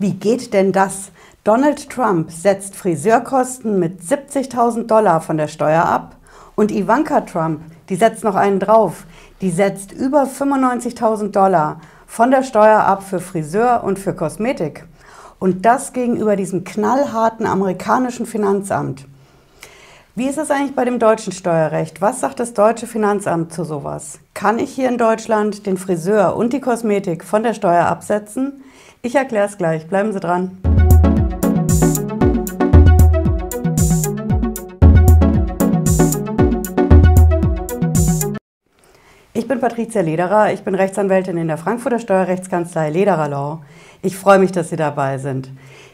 Wie geht denn das? Donald Trump setzt Friseurkosten mit 70.000 Dollar von der Steuer ab und Ivanka Trump, die setzt noch einen drauf, die setzt über 95.000 Dollar von der Steuer ab für Friseur und für Kosmetik. Und das gegenüber diesem knallharten amerikanischen Finanzamt. Wie ist es eigentlich bei dem deutschen Steuerrecht? Was sagt das deutsche Finanzamt zu sowas? Kann ich hier in Deutschland den Friseur und die Kosmetik von der Steuer absetzen? Ich erkläre es gleich. Bleiben Sie dran. Ich bin Patricia Lederer, ich bin Rechtsanwältin in der Frankfurter Steuerrechtskanzlei Lederer Law. Ich freue mich, dass Sie dabei sind.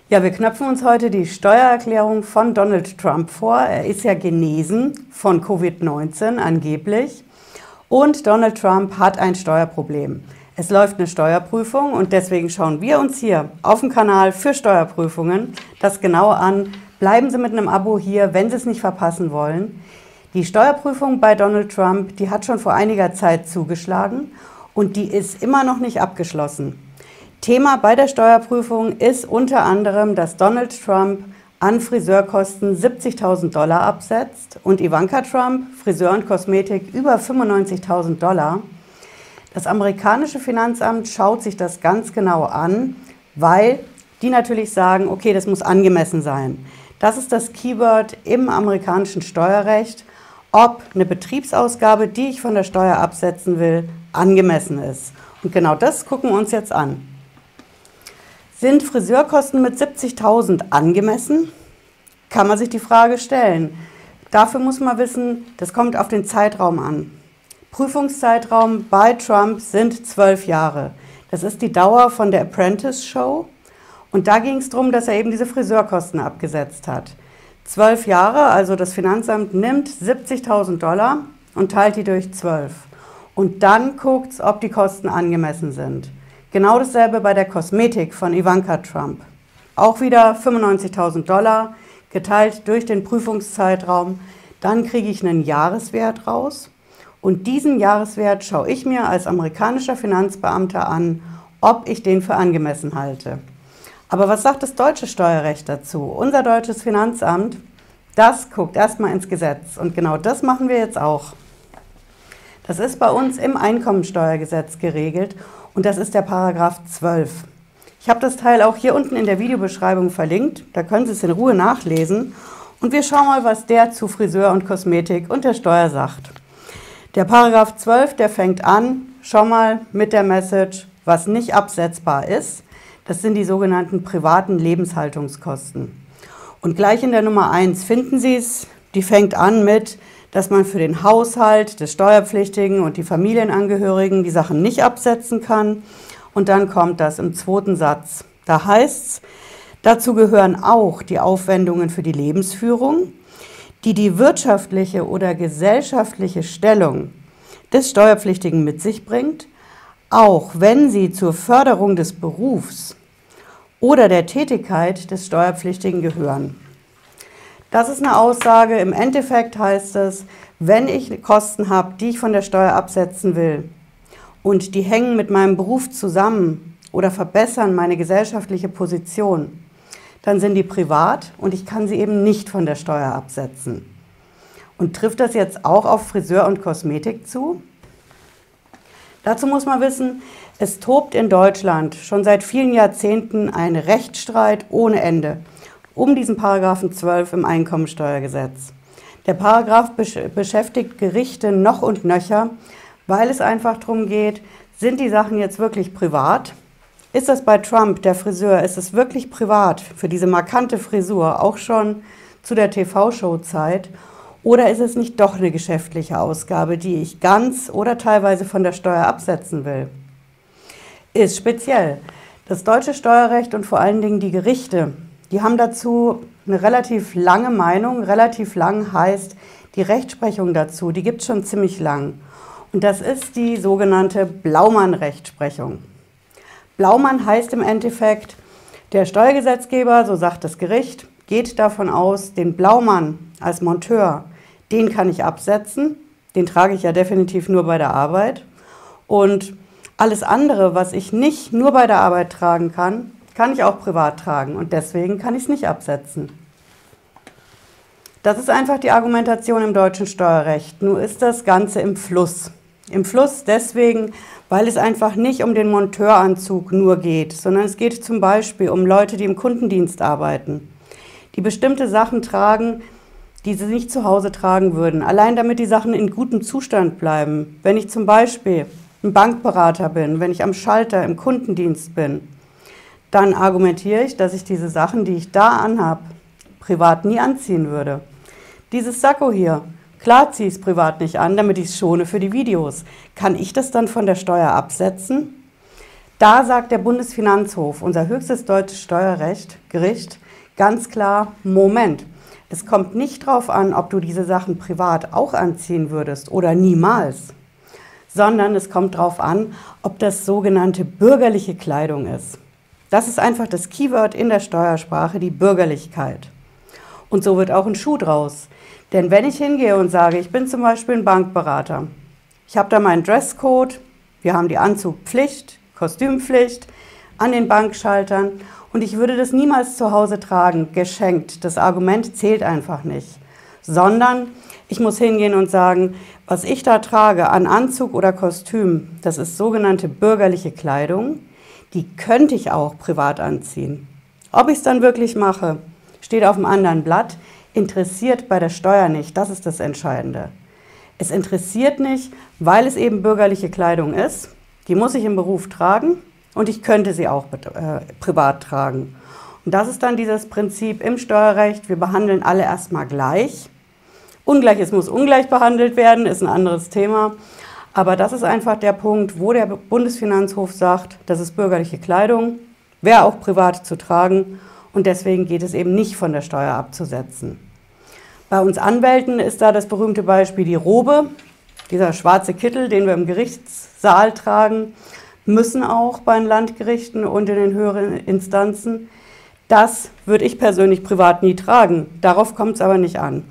Ja, wir knöpfen uns heute die Steuererklärung von Donald Trump vor. Er ist ja genesen von Covid-19 angeblich. Und Donald Trump hat ein Steuerproblem. Es läuft eine Steuerprüfung und deswegen schauen wir uns hier auf dem Kanal für Steuerprüfungen das genau an. Bleiben Sie mit einem Abo hier, wenn Sie es nicht verpassen wollen. Die Steuerprüfung bei Donald Trump, die hat schon vor einiger Zeit zugeschlagen und die ist immer noch nicht abgeschlossen. Thema bei der Steuerprüfung ist unter anderem, dass Donald Trump an Friseurkosten 70.000 Dollar absetzt und Ivanka Trump, Friseur und Kosmetik, über 95.000 Dollar. Das amerikanische Finanzamt schaut sich das ganz genau an, weil die natürlich sagen, okay, das muss angemessen sein. Das ist das Keyword im amerikanischen Steuerrecht, ob eine Betriebsausgabe, die ich von der Steuer absetzen will, angemessen ist. Und genau das gucken wir uns jetzt an. Sind Friseurkosten mit 70.000 angemessen? Kann man sich die Frage stellen. Dafür muss man wissen, das kommt auf den Zeitraum an. Prüfungszeitraum bei Trump sind zwölf Jahre. Das ist die Dauer von der Apprentice Show. Und da ging es darum, dass er eben diese Friseurkosten abgesetzt hat. Zwölf Jahre, also das Finanzamt nimmt 70.000 Dollar und teilt die durch zwölf. Und dann guckt es, ob die Kosten angemessen sind. Genau dasselbe bei der Kosmetik von Ivanka Trump. Auch wieder 95.000 Dollar geteilt durch den Prüfungszeitraum. Dann kriege ich einen Jahreswert raus. Und diesen Jahreswert schaue ich mir als amerikanischer Finanzbeamter an, ob ich den für angemessen halte. Aber was sagt das deutsche Steuerrecht dazu? Unser deutsches Finanzamt, das guckt erstmal ins Gesetz. Und genau das machen wir jetzt auch. Das ist bei uns im Einkommensteuergesetz geregelt und das ist der Paragraph 12. Ich habe das Teil auch hier unten in der Videobeschreibung verlinkt, da können Sie es in Ruhe nachlesen. Und wir schauen mal, was der zu Friseur und Kosmetik und der Steuer sagt. Der Paragraph 12, der fängt an, schau mal mit der Message, was nicht absetzbar ist. Das sind die sogenannten privaten Lebenshaltungskosten. Und gleich in der Nummer 1 finden Sie es, die fängt an mit, dass man für den Haushalt des Steuerpflichtigen und die Familienangehörigen die Sachen nicht absetzen kann. Und dann kommt das im zweiten Satz. Da heißt es, dazu gehören auch die Aufwendungen für die Lebensführung, die die wirtschaftliche oder gesellschaftliche Stellung des Steuerpflichtigen mit sich bringt, auch wenn sie zur Förderung des Berufs oder der Tätigkeit des Steuerpflichtigen gehören. Das ist eine Aussage. Im Endeffekt heißt es, wenn ich Kosten habe, die ich von der Steuer absetzen will und die hängen mit meinem Beruf zusammen oder verbessern meine gesellschaftliche Position, dann sind die privat und ich kann sie eben nicht von der Steuer absetzen. Und trifft das jetzt auch auf Friseur und Kosmetik zu? Dazu muss man wissen, es tobt in Deutschland schon seit vielen Jahrzehnten ein Rechtsstreit ohne Ende um diesen Paragraphen 12 im Einkommensteuergesetz. Der Paragraph beschäftigt Gerichte noch und nöcher, weil es einfach darum geht, sind die Sachen jetzt wirklich privat ist das bei Trump, der Friseur, ist es wirklich privat für diese markante Frisur, auch schon zu der TV-Show-Zeit? Oder ist es nicht doch eine geschäftliche Ausgabe, die ich ganz oder teilweise von der Steuer absetzen will? Ist speziell. Das deutsche Steuerrecht und vor allen Dingen die Gerichte, die haben dazu eine relativ lange Meinung. Relativ lang heißt die Rechtsprechung dazu, die gibt es schon ziemlich lang. Und das ist die sogenannte Blaumann-Rechtsprechung. Blaumann heißt im Endeffekt, der Steuergesetzgeber, so sagt das Gericht, geht davon aus, den Blaumann als Monteur, den kann ich absetzen, den trage ich ja definitiv nur bei der Arbeit. Und alles andere, was ich nicht nur bei der Arbeit tragen kann, kann ich auch privat tragen und deswegen kann ich es nicht absetzen. Das ist einfach die Argumentation im deutschen Steuerrecht. Nur ist das Ganze im Fluss. Im Fluss deswegen, weil es einfach nicht um den Monteuranzug nur geht, sondern es geht zum Beispiel um Leute, die im Kundendienst arbeiten, die bestimmte Sachen tragen, die sie nicht zu Hause tragen würden, allein damit die Sachen in gutem Zustand bleiben. Wenn ich zum Beispiel ein Bankberater bin, wenn ich am Schalter im Kundendienst bin, dann argumentiere ich, dass ich diese Sachen, die ich da anhab, privat nie anziehen würde. Dieses Sakko hier, klar ziehe ich es privat nicht an, damit ich es schone für die Videos. Kann ich das dann von der Steuer absetzen? Da sagt der Bundesfinanzhof, unser höchstes deutsches Steuerrecht, Gericht, ganz klar, Moment, es kommt nicht darauf an, ob du diese Sachen privat auch anziehen würdest oder niemals, sondern es kommt darauf an, ob das sogenannte bürgerliche Kleidung ist. Das ist einfach das Keyword in der Steuersprache, die Bürgerlichkeit. Und so wird auch ein Schuh draus. Denn wenn ich hingehe und sage, ich bin zum Beispiel ein Bankberater, ich habe da meinen Dresscode, wir haben die Anzugpflicht, Kostümpflicht an den Bankschaltern und ich würde das niemals zu Hause tragen, geschenkt. Das Argument zählt einfach nicht. Sondern ich muss hingehen und sagen, was ich da trage an Anzug oder Kostüm, das ist sogenannte bürgerliche Kleidung. Die könnte ich auch privat anziehen. Ob ich es dann wirklich mache, steht auf einem anderen Blatt, interessiert bei der Steuer nicht. Das ist das Entscheidende. Es interessiert nicht, weil es eben bürgerliche Kleidung ist. Die muss ich im Beruf tragen und ich könnte sie auch äh, privat tragen. Und das ist dann dieses Prinzip im Steuerrecht. Wir behandeln alle erstmal gleich. Ungleiches muss ungleich behandelt werden, ist ein anderes Thema. Aber das ist einfach der Punkt, wo der Bundesfinanzhof sagt, das ist bürgerliche Kleidung, wäre auch privat zu tragen und deswegen geht es eben nicht von der Steuer abzusetzen. Bei uns Anwälten ist da das berühmte Beispiel die Robe, dieser schwarze Kittel, den wir im Gerichtssaal tragen, müssen auch bei den Landgerichten und in den höheren Instanzen. Das würde ich persönlich privat nie tragen. Darauf kommt es aber nicht an.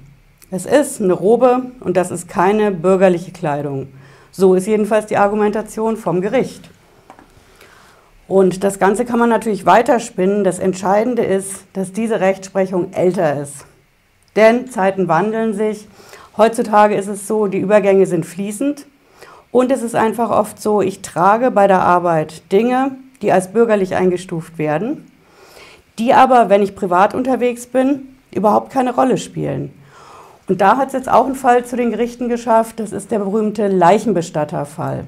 Es ist eine Robe und das ist keine bürgerliche Kleidung. So ist jedenfalls die Argumentation vom Gericht. Und das Ganze kann man natürlich weiterspinnen. Das Entscheidende ist, dass diese Rechtsprechung älter ist. Denn Zeiten wandeln sich. Heutzutage ist es so, die Übergänge sind fließend. Und es ist einfach oft so, ich trage bei der Arbeit Dinge, die als bürgerlich eingestuft werden, die aber, wenn ich privat unterwegs bin, überhaupt keine Rolle spielen. Und da hat es jetzt auch einen Fall zu den Gerichten geschafft, das ist der berühmte Leichenbestatterfall.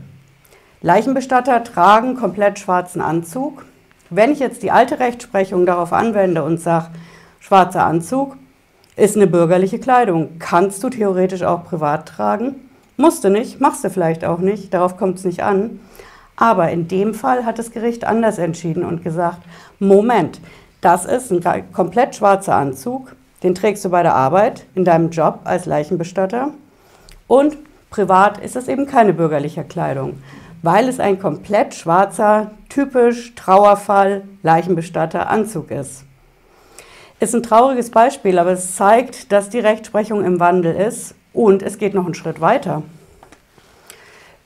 Leichenbestatter tragen komplett schwarzen Anzug. Wenn ich jetzt die alte Rechtsprechung darauf anwende und sage, schwarzer Anzug ist eine bürgerliche Kleidung, kannst du theoretisch auch privat tragen. Musst du nicht, machst du vielleicht auch nicht, darauf kommt es nicht an. Aber in dem Fall hat das Gericht anders entschieden und gesagt, Moment, das ist ein komplett schwarzer Anzug, den trägst du bei der Arbeit, in deinem Job als Leichenbestatter und privat ist es eben keine bürgerliche Kleidung weil es ein komplett schwarzer, typisch Trauerfall, Leichenbestatter Anzug ist. Ist ein trauriges Beispiel, aber es zeigt, dass die Rechtsprechung im Wandel ist und es geht noch einen Schritt weiter.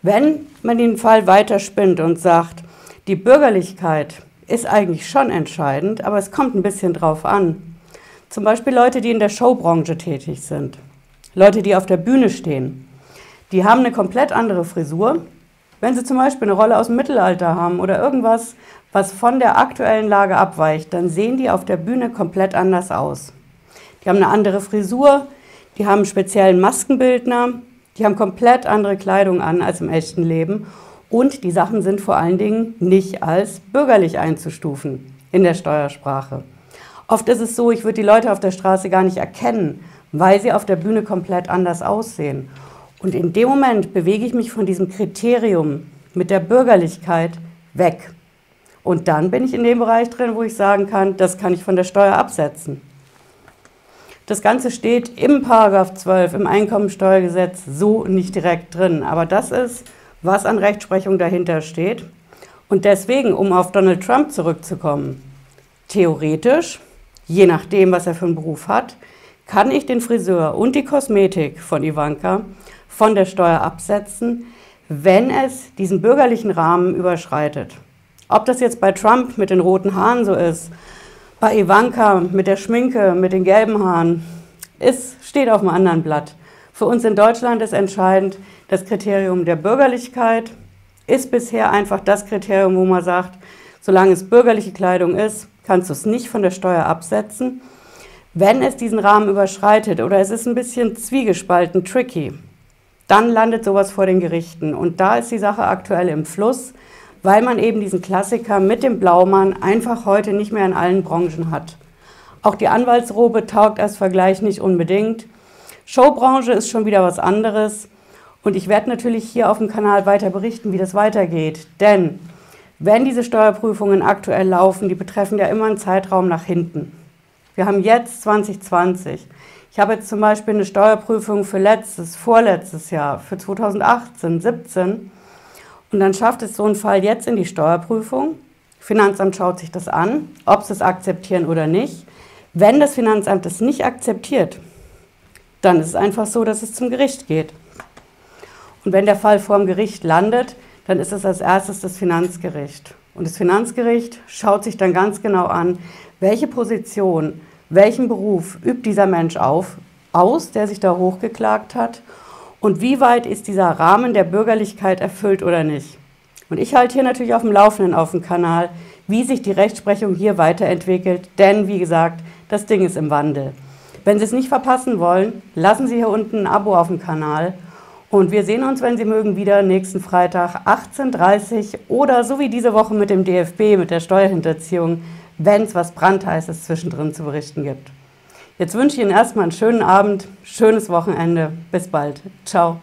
Wenn man den Fall weiterspinnt und sagt, die Bürgerlichkeit ist eigentlich schon entscheidend, aber es kommt ein bisschen drauf an. Zum Beispiel Leute, die in der Showbranche tätig sind, Leute, die auf der Bühne stehen, die haben eine komplett andere Frisur, wenn Sie zum Beispiel eine Rolle aus dem Mittelalter haben oder irgendwas, was von der aktuellen Lage abweicht, dann sehen die auf der Bühne komplett anders aus. Die haben eine andere Frisur, die haben einen speziellen Maskenbildner, die haben komplett andere Kleidung an als im echten Leben. Und die Sachen sind vor allen Dingen nicht als bürgerlich einzustufen in der Steuersprache. Oft ist es so, ich würde die Leute auf der Straße gar nicht erkennen, weil sie auf der Bühne komplett anders aussehen. Und in dem Moment bewege ich mich von diesem Kriterium mit der Bürgerlichkeit weg. Und dann bin ich in dem Bereich drin, wo ich sagen kann, das kann ich von der Steuer absetzen. Das Ganze steht im Paragraph 12 im Einkommensteuergesetz so nicht direkt drin, aber das ist, was an Rechtsprechung dahinter steht. Und deswegen, um auf Donald Trump zurückzukommen, theoretisch, je nachdem, was er für einen Beruf hat, kann ich den Friseur und die Kosmetik von Ivanka von der Steuer absetzen, wenn es diesen bürgerlichen Rahmen überschreitet. Ob das jetzt bei Trump mit den roten Haaren so ist, bei Ivanka mit der Schminke, mit den gelben Haaren, ist, steht auf einem anderen Blatt. Für uns in Deutschland ist entscheidend das Kriterium der Bürgerlichkeit, ist bisher einfach das Kriterium, wo man sagt, solange es bürgerliche Kleidung ist, kannst du es nicht von der Steuer absetzen. Wenn es diesen Rahmen überschreitet oder es ist ein bisschen zwiegespalten, tricky, dann landet sowas vor den Gerichten. Und da ist die Sache aktuell im Fluss, weil man eben diesen Klassiker mit dem Blaumann einfach heute nicht mehr in allen Branchen hat. Auch die Anwaltsrobe taugt als Vergleich nicht unbedingt. Showbranche ist schon wieder was anderes. Und ich werde natürlich hier auf dem Kanal weiter berichten, wie das weitergeht. Denn wenn diese Steuerprüfungen aktuell laufen, die betreffen ja immer einen Zeitraum nach hinten. Wir haben jetzt 2020. Ich habe jetzt zum Beispiel eine Steuerprüfung für letztes, vorletztes Jahr, für 2018, 17. Und dann schafft es so ein Fall jetzt in die Steuerprüfung. Finanzamt schaut sich das an, ob sie es akzeptieren oder nicht. Wenn das Finanzamt es nicht akzeptiert, dann ist es einfach so, dass es zum Gericht geht. Und wenn der Fall vor dem Gericht landet, dann ist es als erstes das Finanzgericht. Und das Finanzgericht schaut sich dann ganz genau an, welche Position, welchen Beruf übt dieser Mensch auf, aus, der sich da hochgeklagt hat und wie weit ist dieser Rahmen der Bürgerlichkeit erfüllt oder nicht. Und ich halte hier natürlich auf dem Laufenden auf dem Kanal, wie sich die Rechtsprechung hier weiterentwickelt, denn wie gesagt, das Ding ist im Wandel. Wenn Sie es nicht verpassen wollen, lassen Sie hier unten ein Abo auf dem Kanal und wir sehen uns, wenn Sie mögen, wieder nächsten Freitag 18.30 Uhr oder so wie diese Woche mit dem DFB, mit der Steuerhinterziehung, wenn es was Brandheißes zwischendrin zu berichten gibt. Jetzt wünsche ich Ihnen erstmal einen schönen Abend, schönes Wochenende. Bis bald. Ciao.